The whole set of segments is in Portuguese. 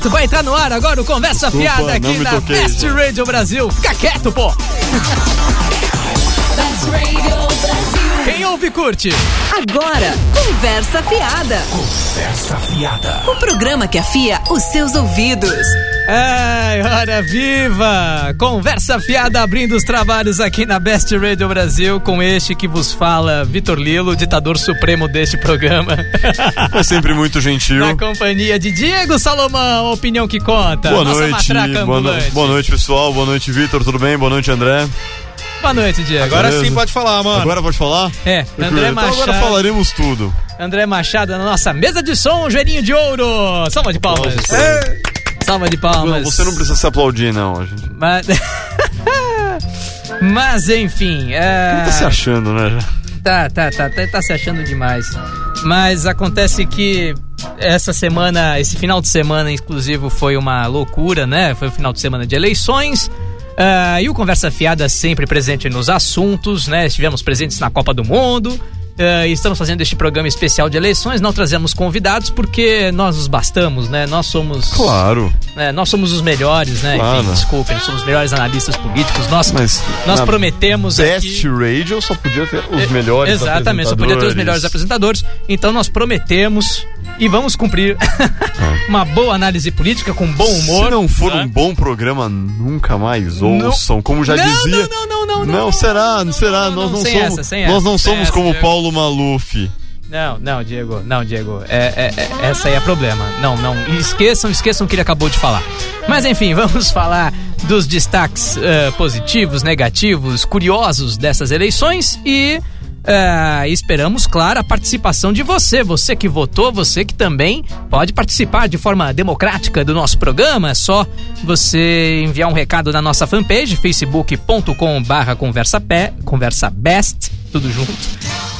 quieto, vai entrar no ar agora o Conversa Desculpa, Fiada aqui na toquei, Best gente. Radio Brasil. Fica quieto, pô! Best Radio Brasil. Quem ouve, curte. Agora, Conversa Fiada. Conversa fiada. O programa que afia os seus ouvidos. Ai, hora viva! Conversa fiada abrindo os trabalhos aqui na Best Radio Brasil com este que vos fala, Vitor Lilo, ditador supremo deste programa. É sempre muito gentil. Na companhia de Diego Salomão, opinião que conta. Boa noite, boa, no- boa noite pessoal, boa noite Vitor, tudo bem? Boa noite André. Boa noite, Diego. Agora Beleza. sim pode falar, mano. Agora pode falar? É, André então Machado. agora falaremos tudo. André Machado na nossa mesa de som, joelhinho de ouro. Salva de palmas. Nossa, É. Salva de palmas. Não, você não precisa se aplaudir não, gente. Mas, Mas enfim, é... Tá se achando, né? Tá, tá, tá, tá, tá se achando demais. Mas acontece que essa semana, esse final de semana exclusivo foi uma loucura, né? Foi o final de semana de eleições. ah, e o Conversa Fiada sempre presente nos assuntos, né? Estivemos presentes na Copa do Mundo. Ah, e estamos fazendo este programa especial de eleições. Não trazemos convidados porque nós nos bastamos, né? Nós somos. Claro. né, nós somos os melhores, né? Claro. Enfim, desculpem, nós somos os melhores analistas políticos. Nós, Mas nós prometemos Best aqui. Radio só podia ter os melhores Exatamente, só podia ter os melhores apresentadores. Então nós prometemos e vamos cumprir uma boa análise política com bom humor. Se não for né? um bom programa, nunca mais Não. ouçam, como já Não, dizia. não, não, não, não, Não, será, não, será, não, nós não, não somos, nós não somos como Diego. Paulo Maluf. Não, não, Diego, não, Diego. É, é- é- essa aí é problema. Não, não. Esqueçam, esqueçam o que ele acabou de falar. Mas enfim, vamos falar dos destaques eh, positivos, negativos, curiosos dessas eleições e. eh, esperamos, claro, a participação de você, você que votou, você que também pode participar de forma democrática do nosso programa. É só você enviar um recado na nossa fanpage, facebook.com barra conversa tudo junto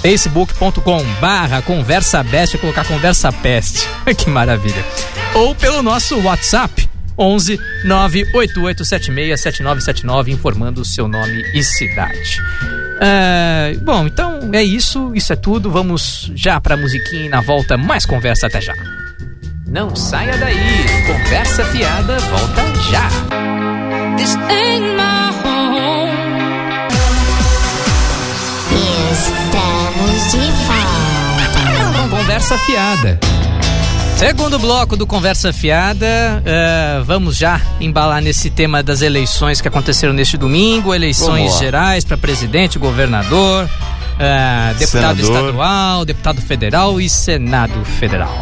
facebook.com barra conversa best, vou colocar conversa peste. que maravilha. Ou pelo nosso WhatsApp 11 98876 7979 informando o seu nome e cidade. É, bom, então é isso, isso é tudo. Vamos já pra musiquinha e na volta mais conversa até já. Não saia daí, conversa fiada volta já. This ain't my Conversa Fiada. Segundo bloco do Conversa Fiada, eh, vamos já embalar nesse tema das eleições que aconteceram neste domingo, eleições gerais para presidente, governador, eh, deputado Senador. estadual, deputado federal e Senado Federal.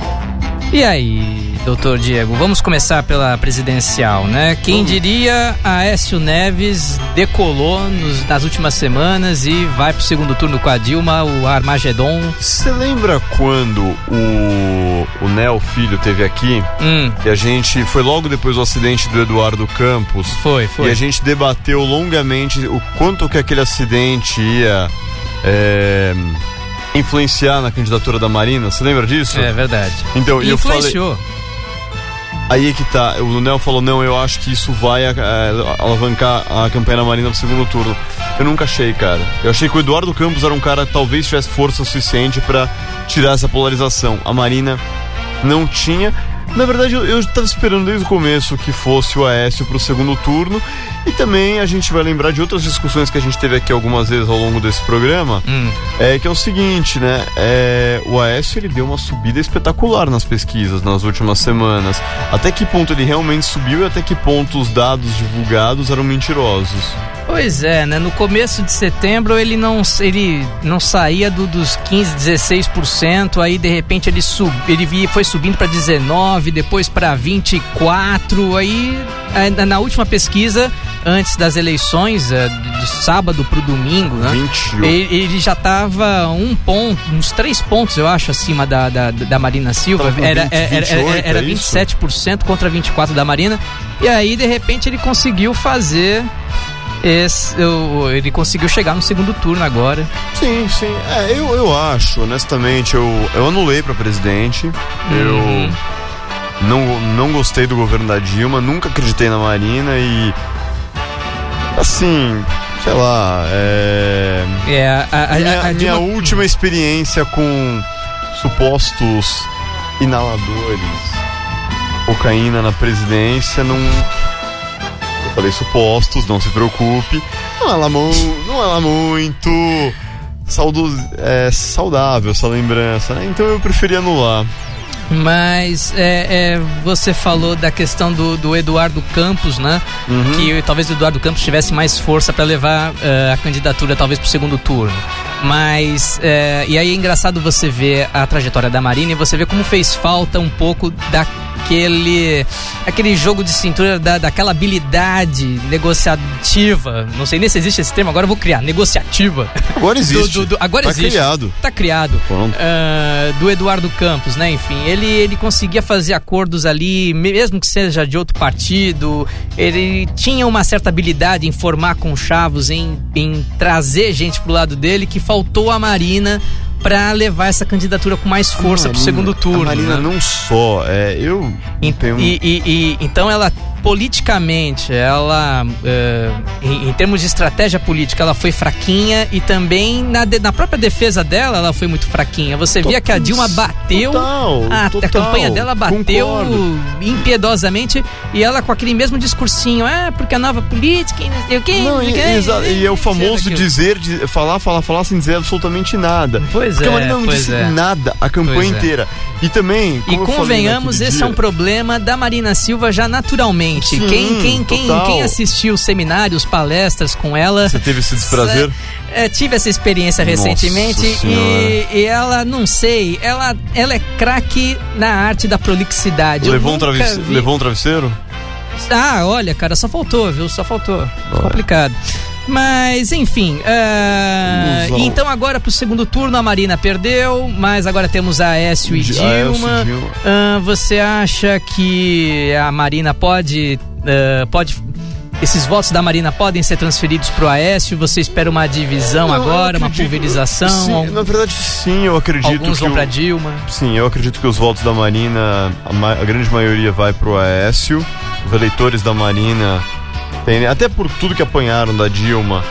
E aí, doutor Diego, vamos começar pela presidencial, né? Quem diria Aécio Neves decolou nos- nas últimas semanas e vai pro segundo turno com a Dilma, o Armagedon. Você lembra quando o, o Nel Filho teve aqui? Hum, E a gente foi logo depois do acidente do Eduardo Campos. foi, foi. E a gente debateu longamente o quanto que aquele acidente ia é, influenciar na candidatura da Marina. Você lembra disso? É verdade. Então, e eu falei. Influenciou. Aí é que tá. O Nel falou: não, eu acho que isso vai é, alavancar a campanha da Marina pro segundo turno. Eu nunca achei, cara. Eu achei que o Eduardo Campos era um cara que talvez tivesse força suficiente pra tirar essa polarização. A Marina não tinha. Na verdade, eu, eu tava esperando desde o começo que fosse o Aécio pro segundo turno. E também a gente vai lembrar de outras discussões que a gente teve aqui algumas vezes ao longo desse programa. Hum, É que é o seguinte, né? É, o Aécio ele deu uma subida espetacular nas pesquisas nas últimas semanas. Até que ponto ele realmente subiu e até que ponto os dados divulgados eram mentirosos. Pois é, né? No começo de setembro ele não, ele não saía do- dos 15, 16%, aí de repente ele, sub, ele foi subindo para 19, depois para 24, aí na- última pesquisa antes das eleições, eh, do sábado pro domingo, né? 21. Ele, já tava um ponto, uns três pontos, eu acho, acima da, da, da Marina Silva. Era, 20, era, era, 28, era é isso? 27% contra 24% da Marina. E aí, de repente, ele conseguiu fazer. Esse, o- ele conseguiu chegar no segundo turno agora. Sim, sim. É, eu, eu acho, honestamente, eu, eu anulei pra presidente. Uhum. Eu não, não gostei do governo da Dilma, nunca acreditei na Marina e. Assim, sei lá, é. É, a, a, minha, a minha Dilma- última experiência com supostos inaladores cocaína na presidência, não. Eu falei supostos, não se preocupe. Não é lá, mu- não é lá muito saudo, é, saudável essa lembrança, né? Então eu preferi anular. Mas é, é, você falou da questão do, do Eduardo Campos, né? Uhum. Que talvez o Eduardo Campos tivesse mais força para levar eh, a candidatura talvez para o segundo turno. Mas eh, e aí é engraçado você ver a trajetória da Marina e você ver como fez falta um pouco daquele aquele jogo de cintura da, daquela habilidade negociativa. Não sei nem se existe esse termo. Agora eu vou criar negociativa. Agora existe. Do- do- do- agora tá existe. criado. Tá criado. Pronto. Ah, do Eduardo Campos, né? Enfim, ele, ele conseguia fazer acordos ali, mesmo que seja de outro partido. Ele tinha uma certa habilidade em formar conchavos, em, em trazer gente pro lado dele, que faltou a Marina pra levar essa candidatura com mais força pro Marina- segundo turno. A Marina né? não só, é, eu E, tenho... e- e- e- então ela politicamente, ela eh, em, em termos de estratégia política, ela foi fraquinha e também na, de- na própria defesa dela, ela foi muito fraquinha. Você via que a Dilma bateu, Total, a, a total, campanha dela bateu concordo. impiedosamente e ela com aquele mesmo discursinho, é porque a nova política, e não sei o Não, e, exa- e é o famoso dizer, de, falar, falar, falar sem dizer absolutamente nada. Pois Porque é, a Marina não disse é. nada a campanha Pois é. inteira. E também. E falei convenhamos, esse dia- é um problema da Marina Silva já naturalmente. Sim, quem, quem, quem, total. quem assistiu seminários, palestras com ela. Você teve esse desprazer? É, tive essa experiência Nossa recentemente e, e ela, não sei, ela, ela é craque na arte da prolixidade. Levou um, travesse- vi- levou um travesseiro? Ah, olha, cara, só faltou, viu? Só faltou. Olha. Complicado. Mas, enfim. Ilusão. então, agora pro segundo turno, a Marina perdeu, mas agora temos a Aécio e e Dilma. Ah, você acha que a Marina pode. ah, pode esses votos da Marina podem ser transferidos pro Aécio? Você espera uma divisão Não, agora, uma pulverização? Sim, na verdade, sim, eu acredito Alguns que. vão o- pra Dilma. Sim, eu acredito que os votos da Marina, a, ma- a grande maioria vai pro Aécio. Os eleitores da Marina até por tudo que apanharam da Dilma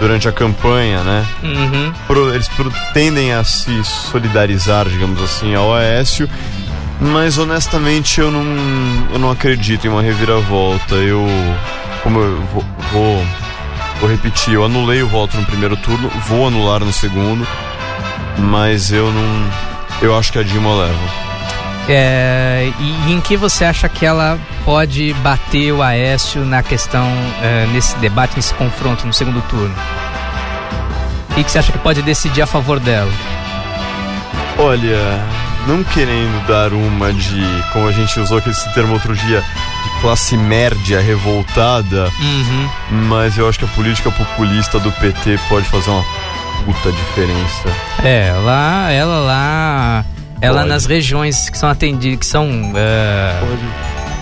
durante a campanha, né? Uhum. pro- eles pro- tendem a se solidarizar, digamos assim, ao Aécio. Mas honestamente eu não, eu não acredito em uma reviravolta. Eu, como eu vou, vou, vou repetir, eu anulei o voto no primeiro turno, vou anular no segundo, mas eu não, eu acho que a Dilma leva. É, e, e em que você acha que ela pode bater o Aécio na questão, é, nesse debate, nesse confronto no segundo turno? O que, você acha que pode decidir a favor dela? Olha, não querendo dar uma de, como a gente usou esse termo outro dia, de classe média revoltada, Uhum. mas eu acho que a política populista do PT pode fazer uma puta diferença. É, ela, ela lá. Ela Pode. nas regiões que são atendidas, que são. é,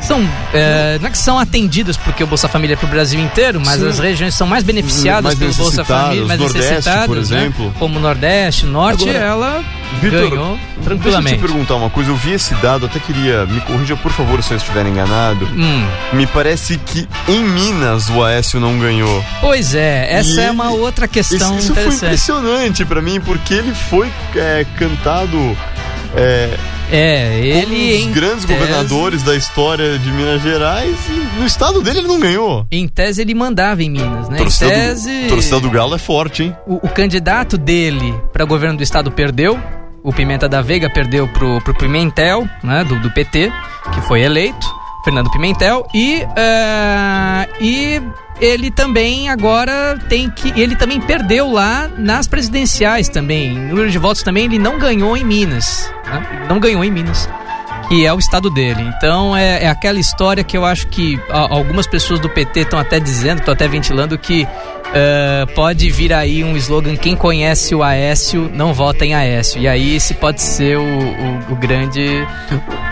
são é, não é que são atendidas porque o Bolsa Família é pro Brasil inteiro, mas Sim. as regiões são mais beneficiadas Mais pelo Bolsa Família, mais Nordeste, necessitadas, por né? exemplo. Como Nordeste, Norte, Agora, ela Vitor, ganhou Deixa eu tranquilamente. te perguntar uma coisa, eu vi esse dado, até queria, me corrija por favor se eu estiver enganado. Hum, Me parece que em Minas o Aécio não ganhou. pois é, essa E é uma outra Isso, questão isso foi interessante. impressionante pra mim, porque ele foi é, cantado é, É, ele um em dos grandes tese- governadores da história de Minas Gerais e no estado dele ele não ganhou. Em tese ele mandava em Minas, né? Em Torcida, tese, do, torcida do Galo é forte, hein? o, o candidato dele para governo do estado perdeu. O Pimenta da Veiga perdeu pro, pro Pimentel, né? Do, do PT, que foi eleito. Fernando Pimentel. E, eh, e ele também agora tem que. Ele também perdeu lá nas presidenciais também. Em número de votos também, ele não ganhou em Minas. né? Não ganhou em Minas. Que é o estado dele. Então é, é aquela história que eu acho que algumas pessoas do PT estão até dizendo, estão até ventilando que eh, pode vir aí um slogan: quem conhece o Aécio não vota em Aécio. E aí esse pode ser o, o- o grande.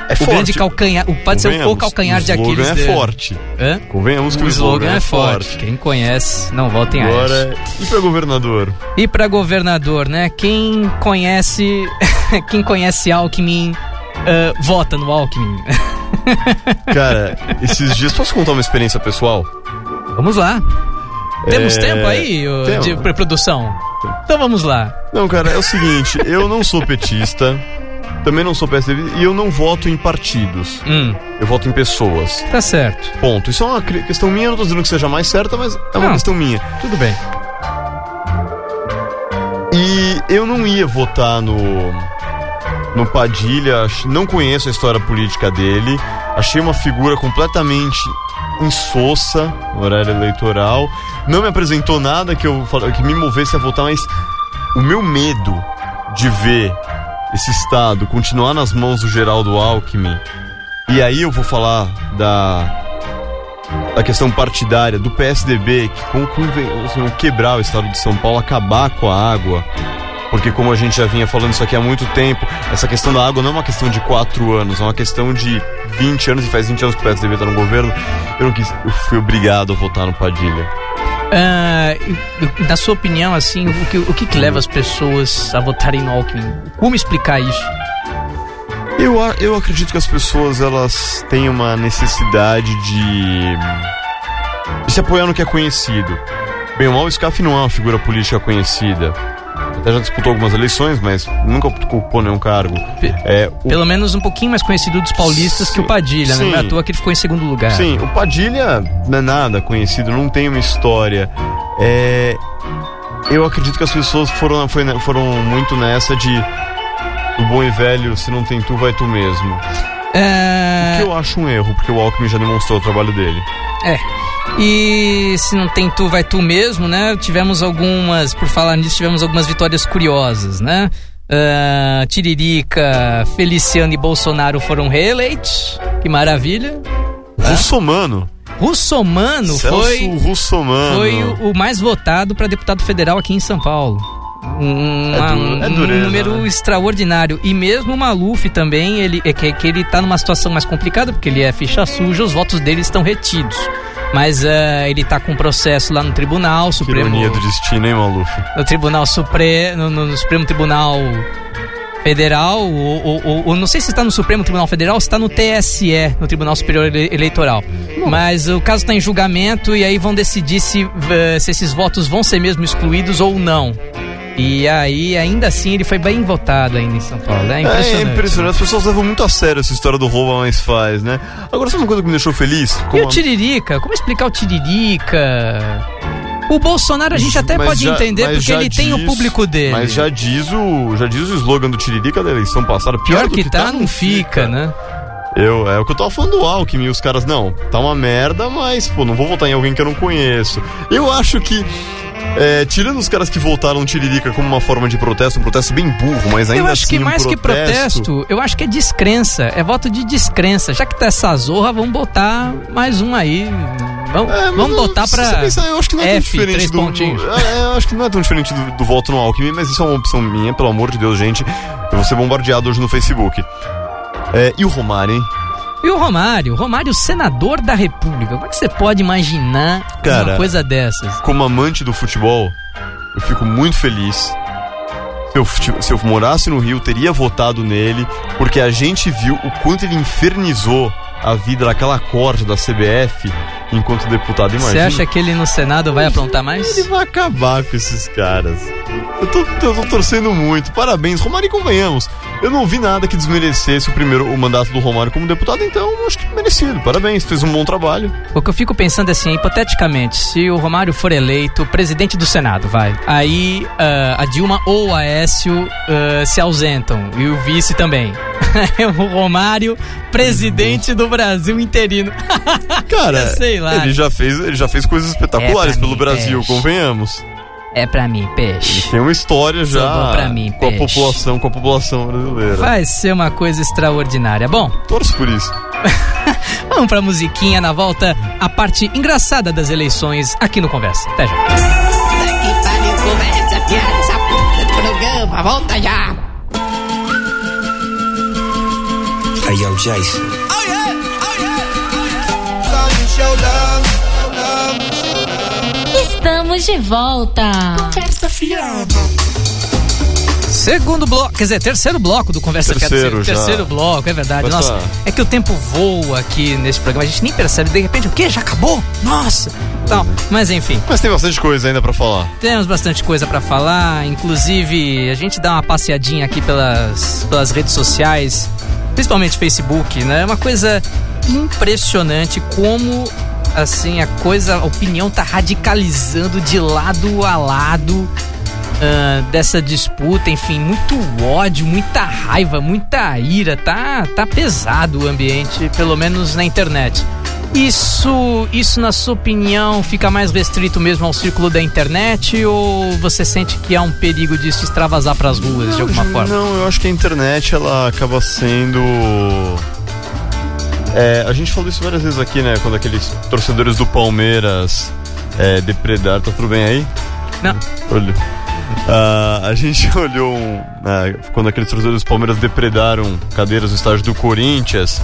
É o grande calcanhar. o- Pode ser o, o calcanhar de O Aquiles. slogan é forte. Hã? Convenhamos que O slogan é forte. Quem conhece não vota em Aécio. Agora, e pra governador? E pra governador, né? Quem conhece. quem conhece Alckmin. ah, vota no Alckmin. Cara, esses dias, posso contar uma experiência pessoal? vamos lá. Temos É, tempo aí de pré-produção? Então vamos lá. Não, cara, é o seguinte, eu não sou petista, também não sou PSDB e eu não voto em partidos. Hum, Eu voto em pessoas. tá certo. Ponto. Isso é uma questão minha, não tô dizendo que seja mais certa, mas é uma Não. questão minha. Tudo bem. E eu não ia votar no no Padilha, não conheço a história política dele. Achei uma figura completamente insossa no horário eleitoral. Não me apresentou nada que eu que me movesse a votar, mas o meu medo de ver esse estado continuar nas mãos do Geraldo Alckmin. E aí eu vou falar da a questão partidária do PSDB, que com, com quebrar o estado de São Paulo, acabar com a água. Porque como a gente já vinha falando isso aqui há muito tempo, essa questão da água não é uma questão de 4 anos, é uma questão de 20 anos, e faz 20 anos que o PSDB está no governo. Eu não quis, eu fui obrigado a votar no Padilha. E- na sua opinião, assim, o que, o que, que leva as pessoas a votarem no Alckmin? Como explicar isso? Eu, eu acredito que as pessoas elas têm uma necessidade de, de se apoiar no que é conhecido. Bem, o mal, Scaff não é uma figura política conhecida. Até já disputou algumas eleições, mas nunca ocupou nenhum cargo. É, o- Pelo menos um pouquinho mais conhecido dos paulistas que o Sim, Padilha, né? É à sim. toa que ele ficou em segundo lugar. Sim, o Padilha não é nada conhecido, não tem uma história. É, eu acredito que as pessoas foram, foi- foram muito nessa de do bom e velho, se não tem tu, vai tu mesmo. É, Que eu acho um erro, porque o Alckmin já demonstrou o trabalho dele. é. E se não tem tu, vai tu mesmo, né? Tivemos algumas, por falar nisso, tivemos algumas vitórias curiosas, né? Ah, Tiririca, Feliciano e Bolsonaro foram reeleitos. Que maravilha. Russomano. Russomano Celso foi, Russomano. foi o, o mais votado para deputado federal aqui em São Paulo. Um, É du- é um dureza, número né? extraordinário. E mesmo o Maluf também, ele, é que, que ele tá numa situação mais complicada, porque ele é ficha suja, os votos dele estão retidos. Mas eh, ele tá com um processo lá no Tribunal Que Supremo. ironia do destino, hein, Maluf? No Tribunal Supremo. No, no Supremo Tribunal Federal, ou, ou- ou- ou não sei se está no Supremo Tribunal Federal ou se está no TSE, no Tribunal Superior Ele- Eleitoral. Mas o caso está em julgamento e aí vão decidir se, eh, se esses votos vão ser mesmo excluídos ou não. E aí, ainda assim, ele foi bem votado ainda em São Paulo. É impressionante. É impressionante. As pessoas levam muito a sério essa história do rouba mais faz, né? Agora, sabe uma coisa que me deixou feliz? E Como o Tiririca? Como explicar o Tiririca? O Bolsonaro a gente até Mas pode já- entender porque ele tem o diz- público dele. Mas já diz o, já diz o slogan do Tiririca da eleição passada. Pior, Pior do que tá, não fica, né? Eu, é o que eu tava falando do Alckmin, os caras, não, tá uma merda, mas, pô, não vou votar em alguém que eu não conheço. Eu acho que, é, tirando os caras que votaram no Tiririca como uma forma de protesto, um protesto bem burro, mas ainda eu acho assim que um mais que protesto, eu acho que é descrença. É voto de descrença. Já que tá essa zorra, vamos botar mais um aí. Vamos, É, vamos botar se pra. você pensar, eu acho que não é tão F, diferente três do, pontinhos. é, eu acho que não é tão diferente do, do voto no Alckmin, mas isso é uma opção minha, pelo amor de Deus, gente. Eu vou ser bombardeado hoje no Facebook. É, e o Romário, hein? E o Romário? Romário, senador da República. Como é que você pode imaginar Cara, uma coisa dessas? Como amante do futebol, eu fico muito feliz. Se eu, se eu morasse no Rio, teria votado nele, porque a gente viu o quanto ele infernizou a vida daquela corte da CBF enquanto deputado. Você Imagina. acha que ele no Senado vai aprontar mais? Ele vai acabar com esses caras. Eu tô, eu tô torcendo muito. Parabéns, Romário, e convenhamos. Eu não vi nada que desmerecesse o primeiro o mandato do Romário como deputado, então eu acho que merecido. Parabéns, fez um bom trabalho. O que eu fico pensando é assim, hipoteticamente, se o Romário for eleito presidente do Senado, vai. Aí ah, a Dilma ou o Aécio ah, se ausentam. E o vice também. o Romário, presidente do Brasil interino. Cara, Sei lá. Ele já fez, ele já fez coisas espetaculares É pelo mim, Brasil, peixe. convenhamos. É pra mim, peixe. Tem uma história já pra mim, com a peixe. população, com a população brasileira. Vai ser uma coisa extraordinária. Bom, Torço por isso. vamos pra musiquinha na volta, a parte engraçada das eleições aqui no Conversa. Até já. Que pariu, conversa, Estamos de volta. Conversa fiada. Segundo bloco, quer dizer, terceiro bloco do Conversa Fiada. Terceiro já. Terceiro bloco, é verdade. Mas Nossa, tá. é que o tempo voa aqui nesse programa, a gente nem percebe. De repente, o quê? Já acabou? Nossa! tal. Mas enfim, Mas tem bastante coisa ainda pra falar. temos bastante coisa pra falar. Inclusive, a gente dá uma passeadinha aqui pelas, pelas redes sociais, principalmente Facebook, né? É uma coisa impressionante como assim a coisa, a opinião tá radicalizando de lado a lado. ah, dessa disputa, enfim, muito ódio, muita raiva, muita ira, tá, tá pesado o ambiente, pelo menos na internet. Isso, isso na sua opinião fica mais restrito mesmo ao círculo da internet ou você sente que há um perigo disso extravasar pras ruas de alguma forma? Não, eu acho que a internet ela acaba sendo. É, a gente falou isso várias vezes aqui, né? Quando aqueles torcedores do Palmeiras é, depredaram. Tá tudo bem aí? Não. Olha. Ah, a gente olhou um, ah, quando aqueles torcedores do Palmeiras depredaram cadeiras no estádio do Corinthians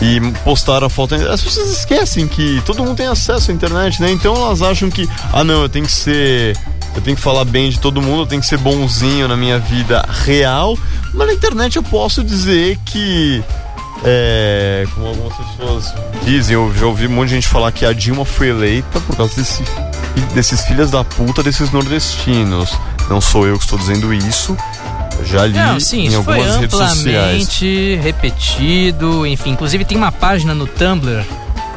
e postaram a foto. As pessoas esquecem que todo mundo tem acesso à internet, né? Então elas acham que, ah não, eu tenho que ser. Eu tenho que falar bem de todo mundo, eu tenho que ser bonzinho na minha vida real. Mas na internet eu posso dizer que. É, como algumas pessoas dizem, eu já ouvi um monte de gente falar que a Dilma foi eleita por causa desse, desses filhos da puta desses nordestinos. Não sou eu que estou dizendo isso. Já li Não, sim, em algumas redes sociais. amplamente repetido, enfim, inclusive tem uma página no Tumblr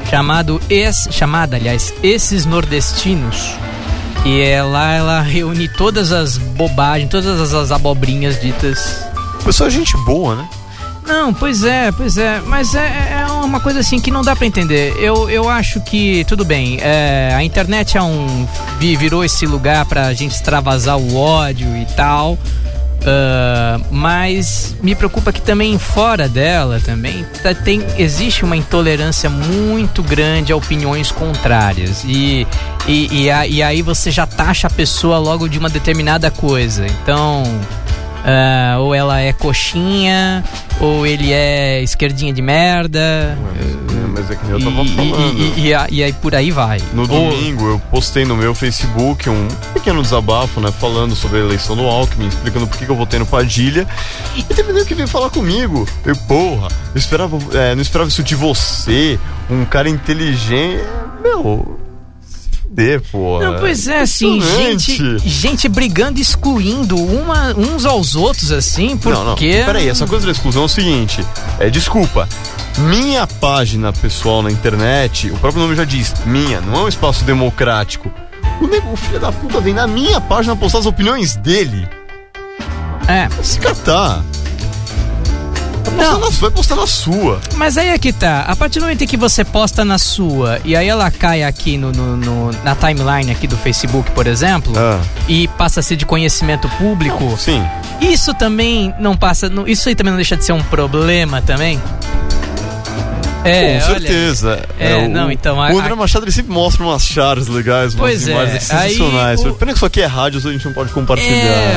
chamado es, chamada, aliás, Esses Nordestinos. E é lá ela reúne todas as bobagens, todas as, as abobrinhas ditas Pessoa gente boa, né? Não, pois é, pois é, mas é, é uma coisa assim que não dá pra entender. Eu, eu acho que, tudo bem, é, a internet é um. vi- virou esse lugar pra gente extravasar o ódio e tal. Ah, mas me preocupa que também fora dela também tá- tem, existe uma intolerância muito grande a opiniões contrárias. E, e, e, a- e aí você já taxa a pessoa logo de uma determinada coisa. Então. Ah, ou ela é coxinha, ou ele é esquerdinha de merda. Mas é que eu tava falando. e- e- e aí por aí vai. No domingo eu postei no meu Facebook um pequeno desabafo, né? Falando sobre a eleição do Alckmin, explicando por que eu votei no Padilha. E teve nego que veio falar comigo. Eu, porra, eu esperava, é, não esperava isso de você, um cara inteligente. Meu, fuder, porra. Não, pois é, assim, gente, gente brigando, excluindo uma, uns aos outros, assim, porque... Não, não, peraí, essa coisa da exclusão é o seguinte: é, desculpa. Minha página pessoal na internet, o próprio nome já diz, minha, não é um espaço democrático. O, nego, o filho da puta vem na minha página postar as opiniões dele. É, Se catar. Vai postar, Não. na, vai postar na sua. mas aí é que tá, a partir do momento em que você posta na sua, e aí ela cai aqui no, no- no- na timeline aqui do Facebook, por exemplo, Ah, e passa a ser de conhecimento público, sim. Isso também não passa. Isso aí também não deixa de ser um problema também? É, Com olha, certeza. É, o, não, então, a- O André Machado ele sempre mostra umas chaves legais, umas é, imagens aí sensacionais. o- Pena que isso aqui é rádio, a gente não pode compartilhar.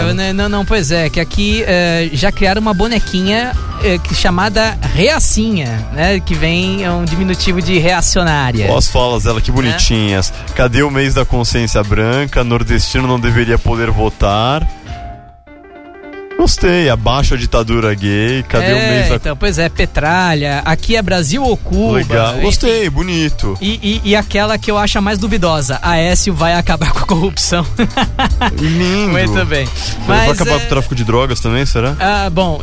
É, né, não, não, pois é, que aqui é, já criaram uma bonequinha é, que- chamada Reacinha, né? Que vem é um diminutivo de reacionária. Ó, as falas dela, que bonitinhas. Cadê o mês da consciência branca? Nordestino não deveria poder votar. Gostei, abaixo a ditadura gay. Cadê o é, mês da. então, pois é, Petralha, aqui é Brasil ou Cuba. Legal, enfim. gostei, bonito. E, e, e aquela que eu acho a mais duvidosa, Aécio vai acabar com a corrupção. Lindo. Muito bem. Vai Mas, acabar é, com o tráfico de drogas também, será? Ah, bom.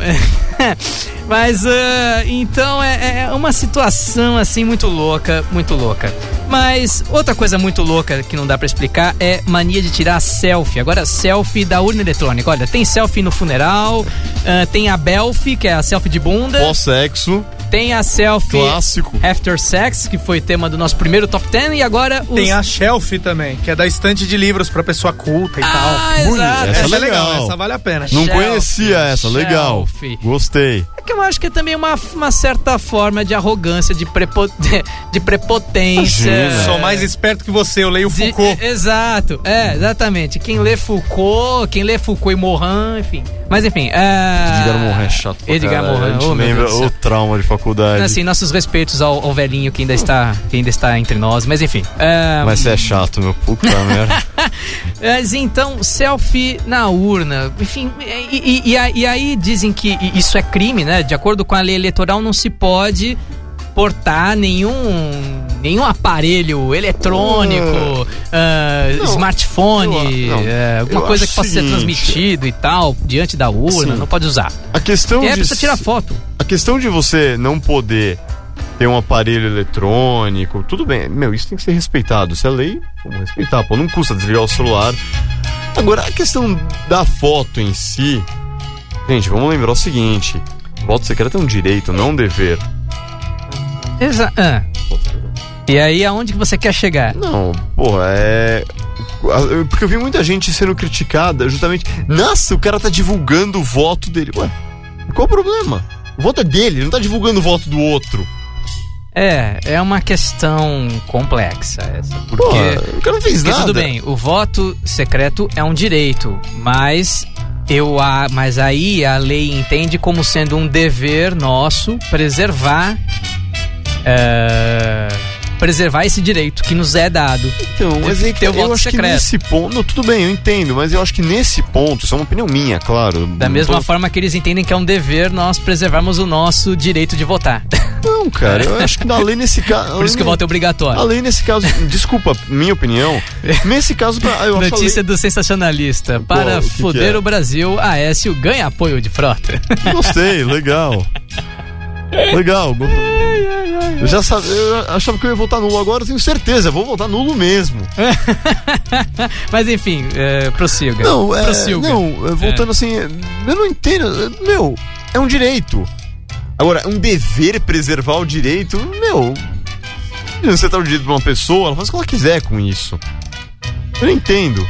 Mas ah, então é, é uma situação assim muito louca, muito louca. Mas outra coisa muito louca que não dá pra explicar é mania de tirar selfie. Agora selfie da urna eletrônica. Olha, tem selfie no funeral, ah, tem a Belfie, que é a selfie de bunda, Pós-sexo, tem a selfie clássico. After Sex, que foi tema do nosso primeiro top 10 e agora os Tem a Shelf também, que é da estante de livros pra pessoa culta e Ah, tal. Exato. essa Essa é legal. legal, essa vale a pena. Não Shelf, conhecia essa, legal. shelf. Gostei. Que eu acho que é também uma, uma certa forma de arrogância, de, prepo, de, prepotência. Imagina. Sou mais esperto que você, eu leio De- Foucault. é, exato, é, exatamente. Quem lê Foucault, quem lê Foucault e Morin, enfim. Mas enfim. É... Edgar Morin é chato Edgar. Morin, A gente oh, lembra o trauma de faculdade. Assim, nossos respeitos ao, ao velhinho que ainda está, que ainda está entre nós, mas enfim. é, Mas você é chato, meu puta merda. Mas então, selfie na urna, enfim, e, e- e aí dizem que isso é crime, né? De acordo com a lei eleitoral, não se pode portar nenhum, nenhum aparelho eletrônico, ah, Não, smartphone, eu- não, eh, alguma coisa que possa ser seguinte. transmitido e tal, diante da urna, Sim. não pode usar. A questão de precisa tirar foto. A questão de você não poder ter um aparelho eletrônico, tudo bem. Meu, isso tem que ser respeitado. Se é lei, vamos respeitar. Pô, não custa desligar o celular. Agora, a questão da foto em si. Gente, vamos lembrar o seguinte: voto secreto é um direito, não um dever. Exa ah. E aí, aonde que você quer chegar? Não, porra, é. Porque eu vi muita gente sendo criticada justamente. Nossa, o cara tá divulgando o voto dele. Ué, qual o problema? O voto é dele, ele não tá divulgando o voto do outro. É, é uma questão complexa essa, Pô, porque... o cara não fez Porque nada. tudo bem, o voto secreto é um direito, mas eu a, mas aí a lei entende como sendo um dever nosso preservar é, preservar esse direito que nos é dado. Então, mas aí que ter eu voto acho secreto. que nesse ponto. Não, tudo bem, eu entendo, mas eu acho que nesse ponto, isso é uma opinião minha, claro. Da mesma tô- forma que eles entendem que é um dever nós preservarmos o nosso direito de votar. Não, cara, eu acho que na lei nesse caso. Por isso que o voto é obrigatório. A lei nesse caso, desculpa, minha opinião. Nesse caso, eu a Notícia do sensacionalista. Para o que que foder é? o Brasil, Aécio ganha apoio de frota. Gostei, legal. Legal. Eu já sabia, eu achava que eu ia votar nulo, agora eu tenho certeza, eu vou votar nulo mesmo. Mas enfim, é, prossiga. Não, é, Prossiga. não, é, voltando assim, eu não entendo, é, meu, é um direito. Agora, é um dever preservar o direito, meu, você tá o direito de uma pessoa, ela faz o que ela quiser com isso. Eu não entendo.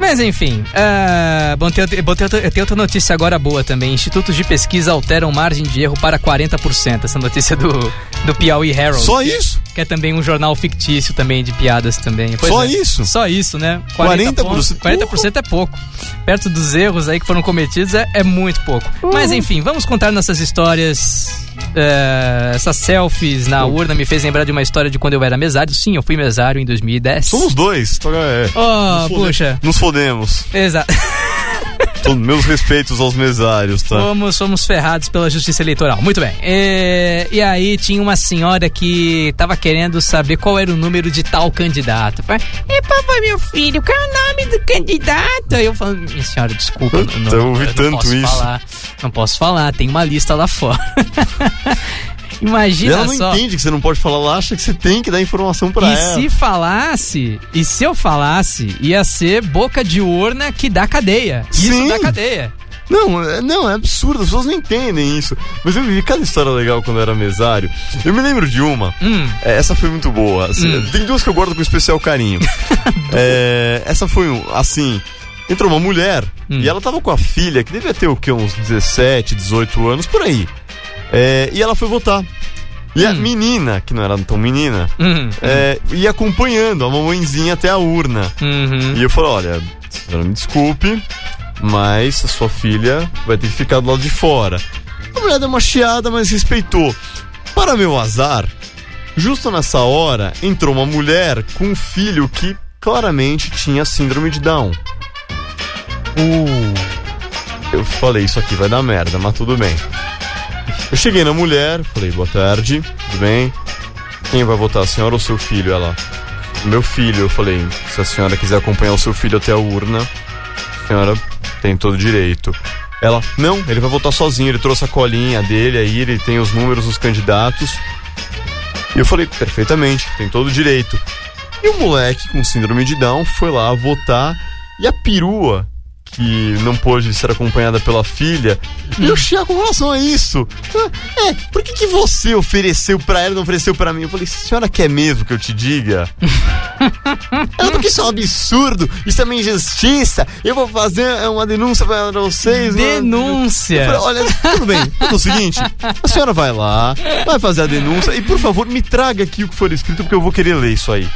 Mas enfim, ah, bom, tem, tem, tem outra- tem outra notícia agora boa também. Institutos de pesquisa alteram margem de erro para 40%. Essa notícia do, do Piauí Herald. Só que- isso? Que é também um jornal fictício também de piadas também. Pois Só é. isso? Só isso, né? 40%, pontos- 40% é pouco. Perto dos erros aí que foram cometidos é, é muito pouco. Mas enfim, vamos contar nossas histórias. É, essas selfies na urna me fez lembrar de uma história de quando eu era mesário. Sim, eu fui mesário em 2010. Somos dois. então, é, Oh, nos puxa. Nos fodemos. Exato. Então, meus respeitos aos mesários, tá? Fomos, fomos ferrados pela justiça eleitoral. Muito bem. É, e aí tinha uma senhora que tava querendo saber qual era o número de tal candidato. Falei, E papai, meu filho, qual é o nome do candidato? Aí eu falo, minha senhora, desculpa. Eu ouvi não tanto posso isso. Falar, não posso falar, tem uma lista lá fora. E Imagina ela não só. entende que você não pode falar, ela acha que você tem que dar informação pra E ela. se falasse, e se eu falasse, ia ser boca de urna que dá cadeia. Isso Sim. dá cadeia. Não, é- não, é absurdo, as pessoas não entendem isso. Mas eu vivi cada história legal quando eu era mesário. Eu me lembro de uma, Hum. é, essa foi muito boa. assim, Hum. Tem duas que eu guardo com especial carinho. É, essa foi assim. Entrou uma mulher Hum. e ela tava com a filha, que devia ter o quê? Uns 17, 18 anos, por aí. É, e ela foi votar. E a Hum. menina, que não era tão menina, Hum. é, ia acompanhando a mamãezinha até a urna. Uhum. E eu falei, olha, senhora, me desculpe, mas a sua filha vai ter que ficar do lado de fora. A mulher deu uma chiada, mas respeitou. Para meu azar, justo nessa hora, entrou uma mulher com um filho que claramente tinha síndrome de Down. Uh, eu falei, isso aqui vai dar merda, mas tudo bem. Eu cheguei na mulher, falei, boa tarde, tudo bem? Quem vai votar, a senhora ou seu filho? Ela, meu filho, eu falei, se a senhora quiser acompanhar o seu filho até a urna, a senhora tem todo direito. Ela, não, ele vai votar sozinho, ele trouxe a colinha dele aí, ele tem os números dos candidatos. E eu falei, perfeitamente, tem todo direito. E o moleque com síndrome de Down foi lá votar e a perua, que não pôde ser acompanhada pela filha, eu chia com relação a isso. Ah, É, por que, que você ofereceu pra ela e não ofereceu pra mim? Eu falei, senhora quer mesmo que eu te diga? Ela, porque isso é um absurdo, isso é uma injustiça, eu vou fazer uma denúncia pra vocês. né?" Denúncia. Falei, olha, tudo bem, é o seguinte, a senhora vai lá, vai fazer a denúncia e por favor me traga aqui o que for escrito porque eu vou querer ler isso aí.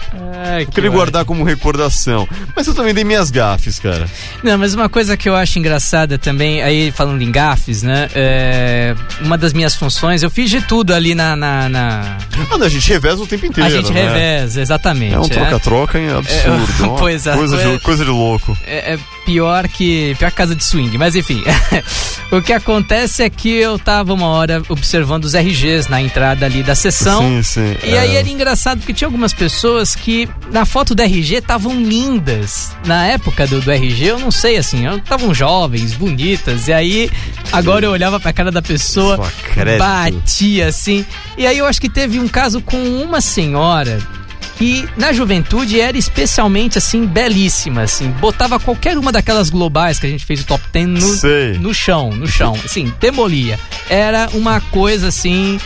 Ai, Vou querer que guardar como recordação. Mas eu também dei minhas gafes, cara. Não, mas uma coisa que eu acho engraçada também, aí falando em gafes, né? é, uma das minhas funções, eu fiz de tudo ali na. na, na- Ah, não, a gente reveza o tempo inteiro. A gente né? reveza, exatamente. É um troca Troca-troca é absurdo. É, pois é, coisa, é. de, coisa de louco. é, é pior que pior que casa de swing, mas enfim. o que acontece é que eu tava uma hora observando os RGs na entrada ali da sessão. Sim, sim. E é. aí era engraçado porque tinha algumas pessoas que na foto do RG estavam lindas. Na época do, do RG, eu não sei assim, estavam jovens, bonitas. E aí agora eu olhava pra cara da pessoa, batia assim. E aí eu acho que teve um caso com uma senhora que na juventude era especialmente assim belíssima, assim, botava qualquer uma daquelas globais que a gente fez o top 10 no, no chão, no chão, assim, demolia. Era uma coisa assim,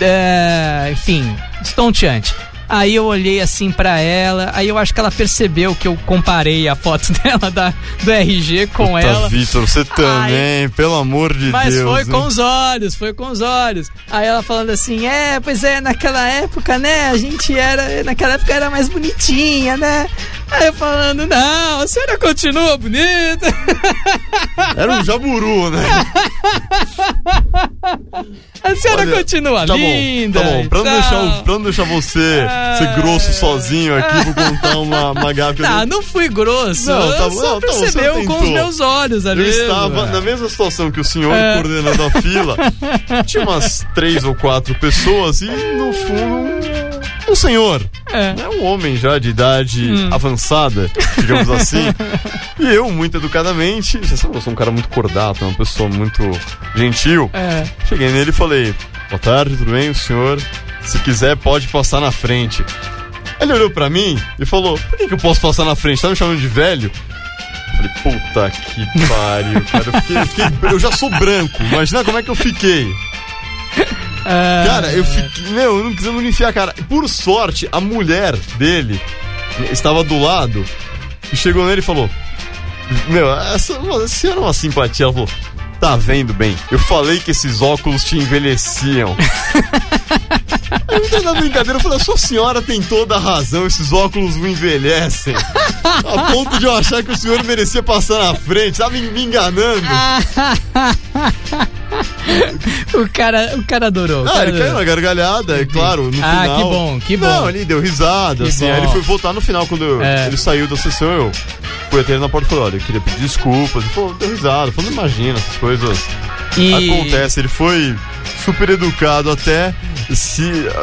é, enfim, estonteante. Aí eu olhei assim pra ela, aí eu acho que ela percebeu que eu comparei a foto dela da, do RG com Puta, ela. Vitor, você também, pelo amor de Mas Deus. foi hein? com os olhos, foi com os olhos. Aí ela falando assim, é, pois é, naquela época, né, a gente era, naquela época era mais bonitinha, né? Aí eu falando, não, a senhora continua bonita. Era um jaburu, né? A senhora Olha, continua Tá linda. bom, tá bom. Pra não, deixar, pra não deixar você Ah. ser grosso sozinho aqui, vou contar uma, uma gafe. Não, dei. não fui grosso. Não, tá só não, tá percebeu com os meus olhos ali. Eu estava na mesma situação que o senhor É. coordenando a fila. Tinha umas três ou quatro pessoas e, no fundo, um, senhor. É. né, Um homem já de idade avançada, digamos assim. E eu, muito educadamente, você sabe, eu sou um cara muito cordato, uma pessoa muito gentil. É. Cheguei nele e falei: Boa tarde, tudo bem? O senhor, se quiser, pode passar na frente. Ele olhou pra mim e falou: Por que, que eu posso passar na frente? Tá me chamando de velho? Eu Falei, puta que pariu, cara. Eu, fiquei, eu fiquei- eu já sou branco, imagina como é que eu fiquei. Ah, Cara, eu fiquei. Meu, eu não quis me enfiar a cara. Por sorte, a mulher dele estava do lado e chegou nele e falou: Meu, essa, essa é uma simpatia. Ela falou: Tá vendo bem? Eu falei que esses óculos te envelheciam. Aí eu entrei na brincadeira eu falei: A sua senhora tem toda a razão, esses óculos me envelhecem. A ponto de eu achar que o senhor merecia passar na frente, tá me, me enganando. o cara, o cara adorou. o Ah, cara ele caiu na gargalhada, é claro, no Ah, final. que bom, que bom. Não, ele deu risada, Que assim. bom. Aí ele foi voltar no final, quando eu- É. ele saiu da sessão, eu fui até ele na porta e falei, olha, eu queria pedir desculpas. Ele falou, deu risada. Falou, não imagina, essas coisas E- acontecem. Ele foi super educado até se...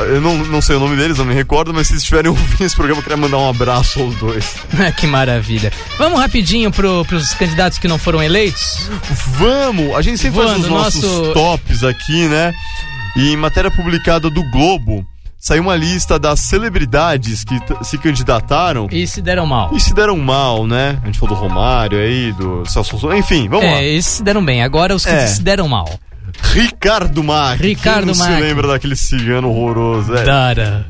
Eu não, não sei o nome deles, não me recordo, mas se estiverem ouvindo esse programa, eu queria mandar um abraço aos dois. que maravilha. Vamos rapidinho pro, pros candidatos que não foram eleitos? Vamos! A gente sempre faz os nossos nosso- tops aqui, né? E em matéria publicada do Globo, saiu uma lista das celebridades que se candidataram E se deram mal. e se deram mal, né? A gente falou do Romário aí, do Celso Souza, enfim, vamos lá. É, eles se deram bem. Agora os que É. se deram mal. Ricardo Mack. Ricardo Quem não Mack. se lembra daquele cigano horroroso? É. Dara.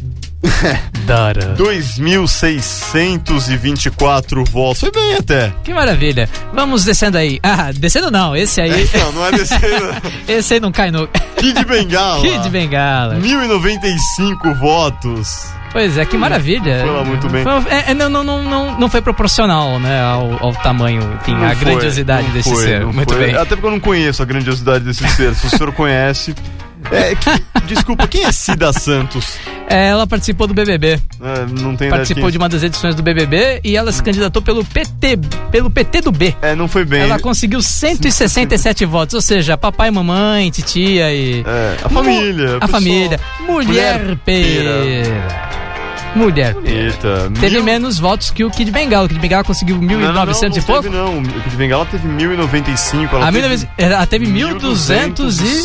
Dara. 2.624 votos. Foi bem até. Que maravilha. Vamos descendo aí. Ah, descendo não. Esse aí. Não, não é não. esse aí não cai no. Kid Bengala. Kid Bengala. 1.095 votos. Pois é, que maravilha. Foi lá muito bem. Foi- é, é, não, não, não, não, não foi proporcional, né, ao, ao tamanho, enfim, à grandiosidade desse foi, ser. Muito foi. bem. Até porque eu não conheço a grandiosidade desse ser. Se o senhor conhece. É, que- desculpa, quem é Cida Santos? É, ela participou do BBB. É, não tem Participou de uma das edições do BBB e ela se candidatou pelo PT, pelo PT do B. É, não foi bem. Ela conseguiu 167 votos, ou seja, papai, mamãe, titia e. É, a família. o A pessoal- família. Mulher, Mulher pera. Mulher. Eita. Teve mil- menos votos que o Kid Bengala. O Kid Bengala conseguiu 1.900 Não, não, não, não e pouco. Não. O Kid Bengala teve 1095. Ela A teve 1900 ela teve 1.200 e.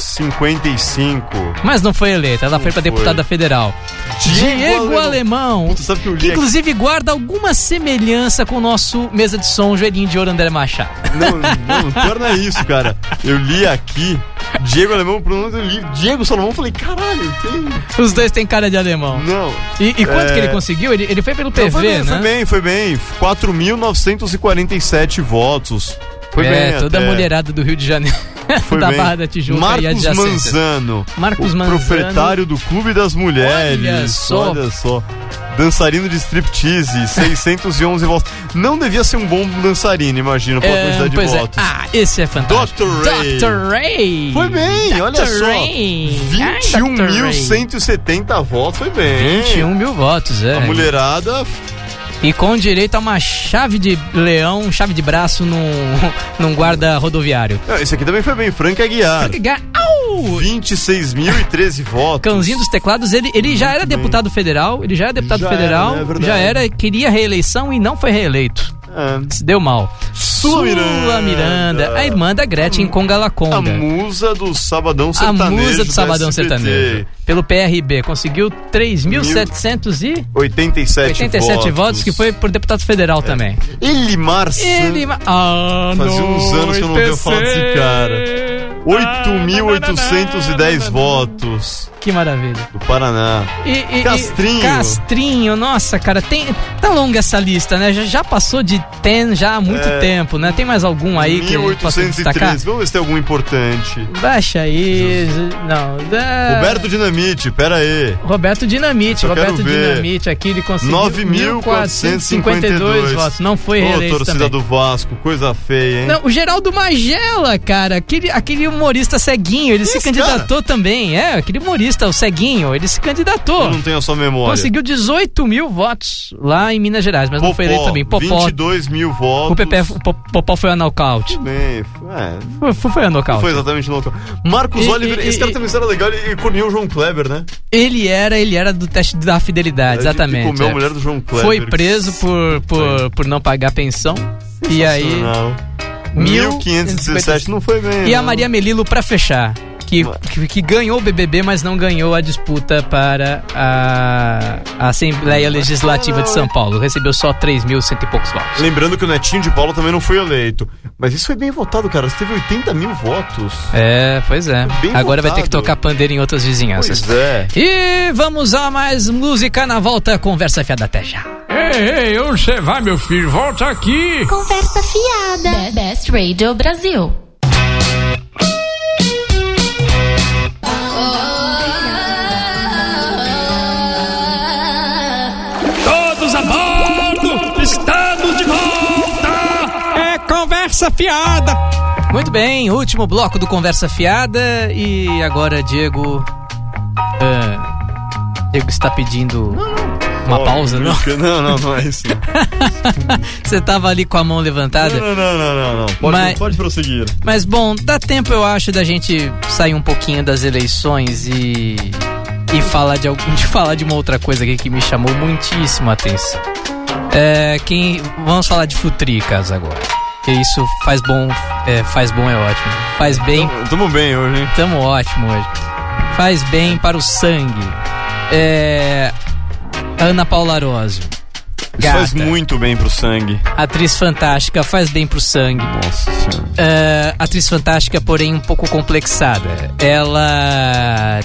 55. Mas não foi eleita, ela foi pra foi. deputada federal. Diego Diego, Alemão. Puta, sabe que eu li que inclusive guarda alguma semelhança com o nosso mesa de som, joelhinho de ouro André Machado. Não, não, pior não é isso, cara. Eu li aqui, Diego Alemão, pronto, eu li Diego Salomão, falei, caralho, tem. Os dois têm cara de alemão. Não. E, e quanto É. que ele conseguiu? Ele, ele foi pelo PV, foi bem, né? foi bem, foi bem. 4.947 votos. Foi é, bem. toda a até. mulherada do Rio de Janeiro. Foi da bem. Barra da Tijuca Marcos. Manzano. Marcos Manzano. proprietário do Clube das Mulheres. Olha só. Olha só. Dançarino de striptease, 611 votos. Não devia ser um bom dançarino, imagino, pela É, quantidade de é. votos. Ah, esse é fantástico. Dr. Ray. Dr. Ray. Foi bem, olha Dr. só. Dr. Ray. 21.170 votos, foi bem. 21 mil votos, é. A mulherada E com direito a uma chave de leão, chave de braço num, num guarda rodoviário. Não, esse aqui também foi bem, Frank Aguiar. Au! 26.013 votos. Cãozinho dos teclados, ele, ele já era bem. deputado federal, ele já era deputado Já federal, era, né? É já era, queria reeleição e não foi reeleito. É. Se deu mal. Sula Miranda. Miranda, a irmã da Gretchen Conga A Laconga. musa do Sabadão A Sertanejo. musa do Sabadão SBT. Sertanejo. Pelo PRB, conseguiu 3.787 87, votos. que foi por deputado federal também. Elimar Ele. Santos. Ah, Fazia uns anos que eu não ouvia falar desse cara. 8.810 votos Que maravilha. do Paraná. E, e- e- Castrinho. Castrinho, nossa, cara, tem. Tá longa essa lista, né? Já, já passou de 10 já há muito É. tempo, né? Tem mais algum aí que eu possa destacar? 1813. Vamos ver se tem algum importante. Baixa aí. Não. da- Roberto Dinamite, pera aí. Roberto Dinamite, Roberto. Dinamite aqui, ele conseguiu 9.452 votos. Não foi Ô, reeleito torcida também. do Vasco, coisa feia, hein? Não, o Geraldo Magela, cara, aquele, aquele humorista ceguinho, ele se candidatou também. É, aquele humorista, o ceguinho, ele se candidatou. Eu não tenho a sua memória. Conseguiu 18 mil votos lá em Minas Gerais, mas não foi eleito também. Popó, 22 mil votos. o Po- Popó foi a nocaute. Bem, é, Foi, foi, a nocaute. foi exatamente no local. Marcos E- Oliver, e- esse cara e- também era legal, ele corneou o João Kleber, né? Ele era, ele era do teste da fidelidade, Ele exatamente. comeu é. a mulher do João Kleber. Foi preso por, por, por não pagar pensão. E aí. Sensacional. 1517 não foi bem. E a não. Maria Melilo pra fechar. Que, que, que ganhou o BBB, mas não ganhou a disputa para a, a Assembleia Legislativa de São Paulo. Recebeu só 3 mil cento e poucos votos. Lembrando que o Netinho de Paula também não foi eleito. Mas isso foi bem votado, cara. Você teve 80 mil votos. É, pois é. Agora vai ter que votado. tocar pandeiro em outras vizinhanças. Pois é. E vamos a mais música na volta. Conversa fiada até já. Ei, ei, onde você vai, meu filho? Volta aqui! Conversa fiada. Be- Best Radio Brasil. Todos a bordo! Estamos de volta! É conversa fiada! Muito bem, último bloco do Conversa Fiada. E agora, Diego. ah, Diego está pedindo uma Ó, pausa, não? Não, não, não é isso. Você tava ali com a mão levantada. Não, não, não, não, não. Pode, Mas- pode prosseguir. Mas bom, dá tempo eu acho da gente sair um pouquinho das eleições e e falar de algum de falar de uma outra coisa aqui que me chamou muitíssimo a atenção. É, quem vamos falar de futricas agora. Que isso faz bom, é, faz bom é ótimo. Faz bem, Tamo, tamo bem hoje, hein? tamo ótimo hoje. Faz bem para o sangue. É, Ana Paula Arósio. Isso faz Gata. muito bem pro sangue. Atriz fantástica, faz bem pro sangue. Nossa senhora. É, atriz fantástica, porém um pouco complexada. Ela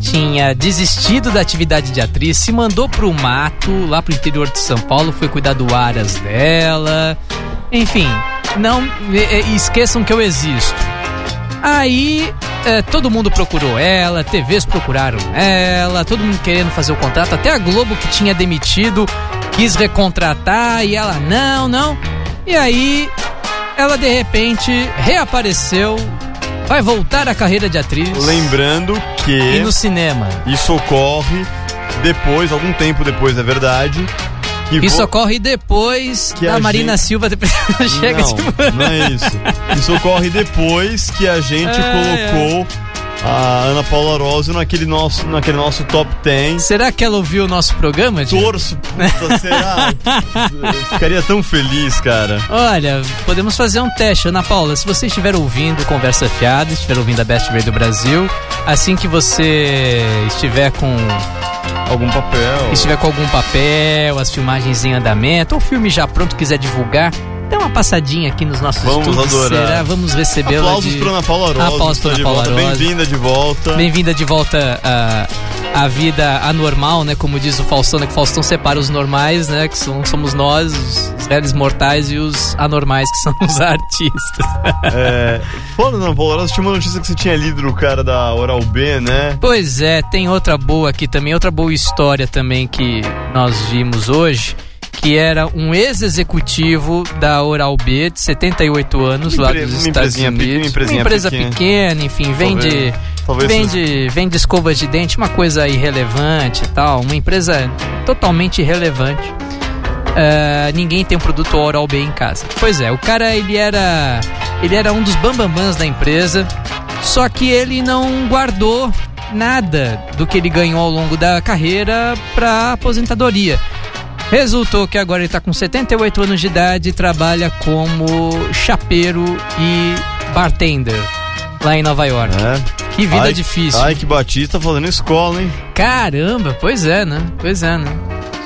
tinha desistido da atividade de atriz, se mandou pro mato, lá pro interior de São Paulo, foi cuidar do aras dela. Enfim, não esqueçam que eu existo. Aí é, todo mundo procurou ela, TVs procuraram ela, todo mundo querendo fazer o contrato, até a Globo que tinha demitido quis recontratar e ela não, não. E aí ela de repente reapareceu, vai voltar à carreira de atriz Lembrando que e no cinema. isso ocorre depois, algum tempo depois, é verdade. Que Isso vo- ocorre depois Que da a Marina gente- Silva depois chega não, de... não é isso. Isso ocorre depois que a gente Ai, colocou a Ana Paula Rosio naquele nosso, naquele nosso top 10. Será que ela ouviu o nosso programa? Diego? Torço, puta, será? Ficaria tão feliz, cara. Olha, podemos fazer um teste. Ana Paula, se você estiver ouvindo Conversa Fiada, estiver ouvindo a Best Radio Brasil, assim que você estiver com Algum papel. estiver com algum papel, as filmagens em andamento, ou filme já pronto, quiser divulgar, dá uma passadinha aqui nos nossos Vamos estúdios. adorar. Será? Vamos recebê-la Aplausos de... pra Ana Paula Rosio. Aplausos de Ana Paula. Rosio. Bem-vinda de volta. Bem-vinda de volta à, à vida anormal, né? Como diz o Faustão, né? Que o Faustão separa os normais, né? Que são, somos nós, os, os réis mortais, e os anormais, que são os artistas. É, foda, Ana Paula Rosio, tinha uma notícia que você tinha lido do cara da Oral B, né? Pois é, tem outra boa aqui também, outra boa história também que nós vimos hoje, que era um ex-executivo da Oral B, de 78 anos, Uma lá dos uma Estados empresinha Unidos. pequena, uma empresa pequena. pequena, enfim, vende, Talvez- talvez vende, vende escovas de dente, uma coisa irrelevante e tal, uma empresa totalmente irrelevante. ah, ninguém tem um produto Oral B em casa. Pois é, o cara ele era ele era um dos bambambãs da empresa, só que ele não guardou nada do que ele ganhou ao longo da carreira para aposentadoria. Resultou que agora ele tá com 78 anos de idade e trabalha como chapeiro e bartender lá em Nova York. É. Que vida Ai, difícil. Ai, que Batista fazendo escola, hein? Caramba, pois é, né? Pois é, né?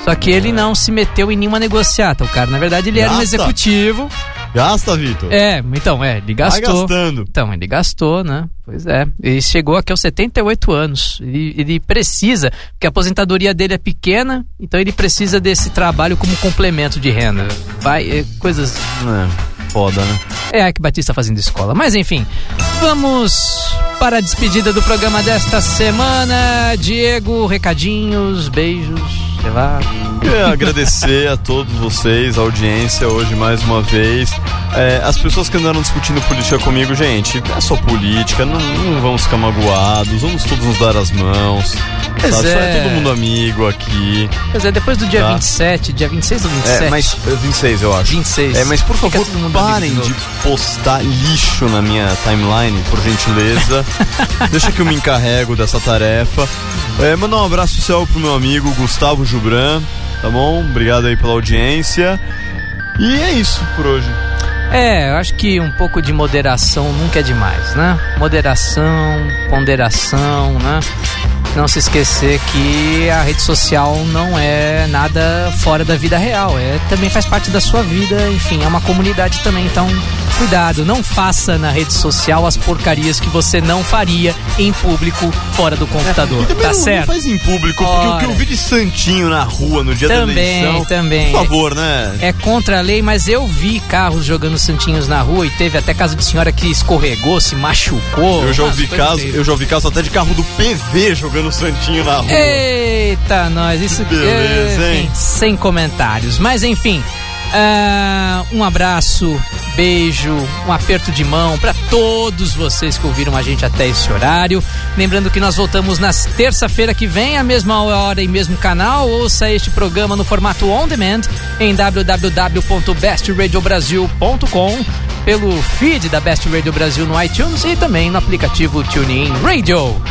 Só que ele não se meteu em nenhuma negociata, o cara. Na verdade, ele era um executivo. Gasta, Vitor. É, então, é, ele gastou. gastando. Então, ele gastou, né? Pois é. Ele chegou aqui aos 78 anos. Ele, ele precisa, porque a aposentadoria dele é pequena, então ele precisa desse trabalho como complemento de renda. Vai, é, coisas. É, foda, né? É a que Batista fazendo escola. Mas enfim, vamos para a despedida do programa desta semana. Diego, recadinhos, beijos, lá. Queria agradecer a todos vocês, a audiência hoje mais uma vez. É, as pessoas que andaram discutindo política comigo, gente, é só política, não, não vamos ficar magoados, vamos todos nos dar as mãos. Pois sabe? Só é. todo mundo amigo aqui. Quer dizer, depois do dia Tá. 27, dia 26 ou 27? É, mas é, 26 eu acho. 26. É, mas por favor, parem de postar lixo na minha timeline, por gentileza. Deixa que eu me encarrego dessa tarefa. É, mandar um abraço especial pro meu amigo Gustavo Jubran, tá bom? Obrigado aí pela audiência. E é isso por hoje. É, eu acho que um pouco de moderação nunca é demais, né? Moderação, ponderação, né? Não se esquecer que a rede social não é nada fora da vida real, é também faz parte da sua vida, enfim, é uma comunidade também, então cuidado, não faça na rede social as porcarias que você não faria em público fora do computador, Também tá não, certo? não faz em público, porque o que eu Ora. vi de santinho na rua no dia Também, da eleição. também. Por favor, né? É contra a lei, mas eu vi carros jogando santinhos na rua e teve até caso de senhora que escorregou, se machucou. Eu já ouvi caso, eu já ouvi caso até de carro do PV jogando santinho na rua. Eita, nós, isso Que beleza, enfim, hein? Sem comentários. Mas enfim, ah, um abraço, beijo, um aperto de mão para todos vocês que ouviram a gente até esse horário. Lembrando que nós voltamos na terça-feira que vem, à mesma hora e mesmo canal. Ouça este programa no formato on demand em www.bestradiobrasil.com pelo feed da Best Radio Brasil no iTunes e também no aplicativo TuneIn Radio.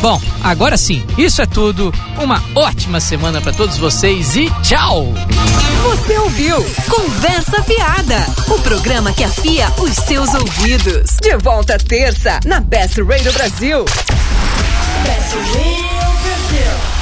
Bom, agora sim, isso é tudo. Uma ótima semana para todos vocês e tchau! Você ouviu Conversa Fiada, o programa que afia os seus ouvidos. De volta terça na Best Radio Brasil. Best Radio Brasil.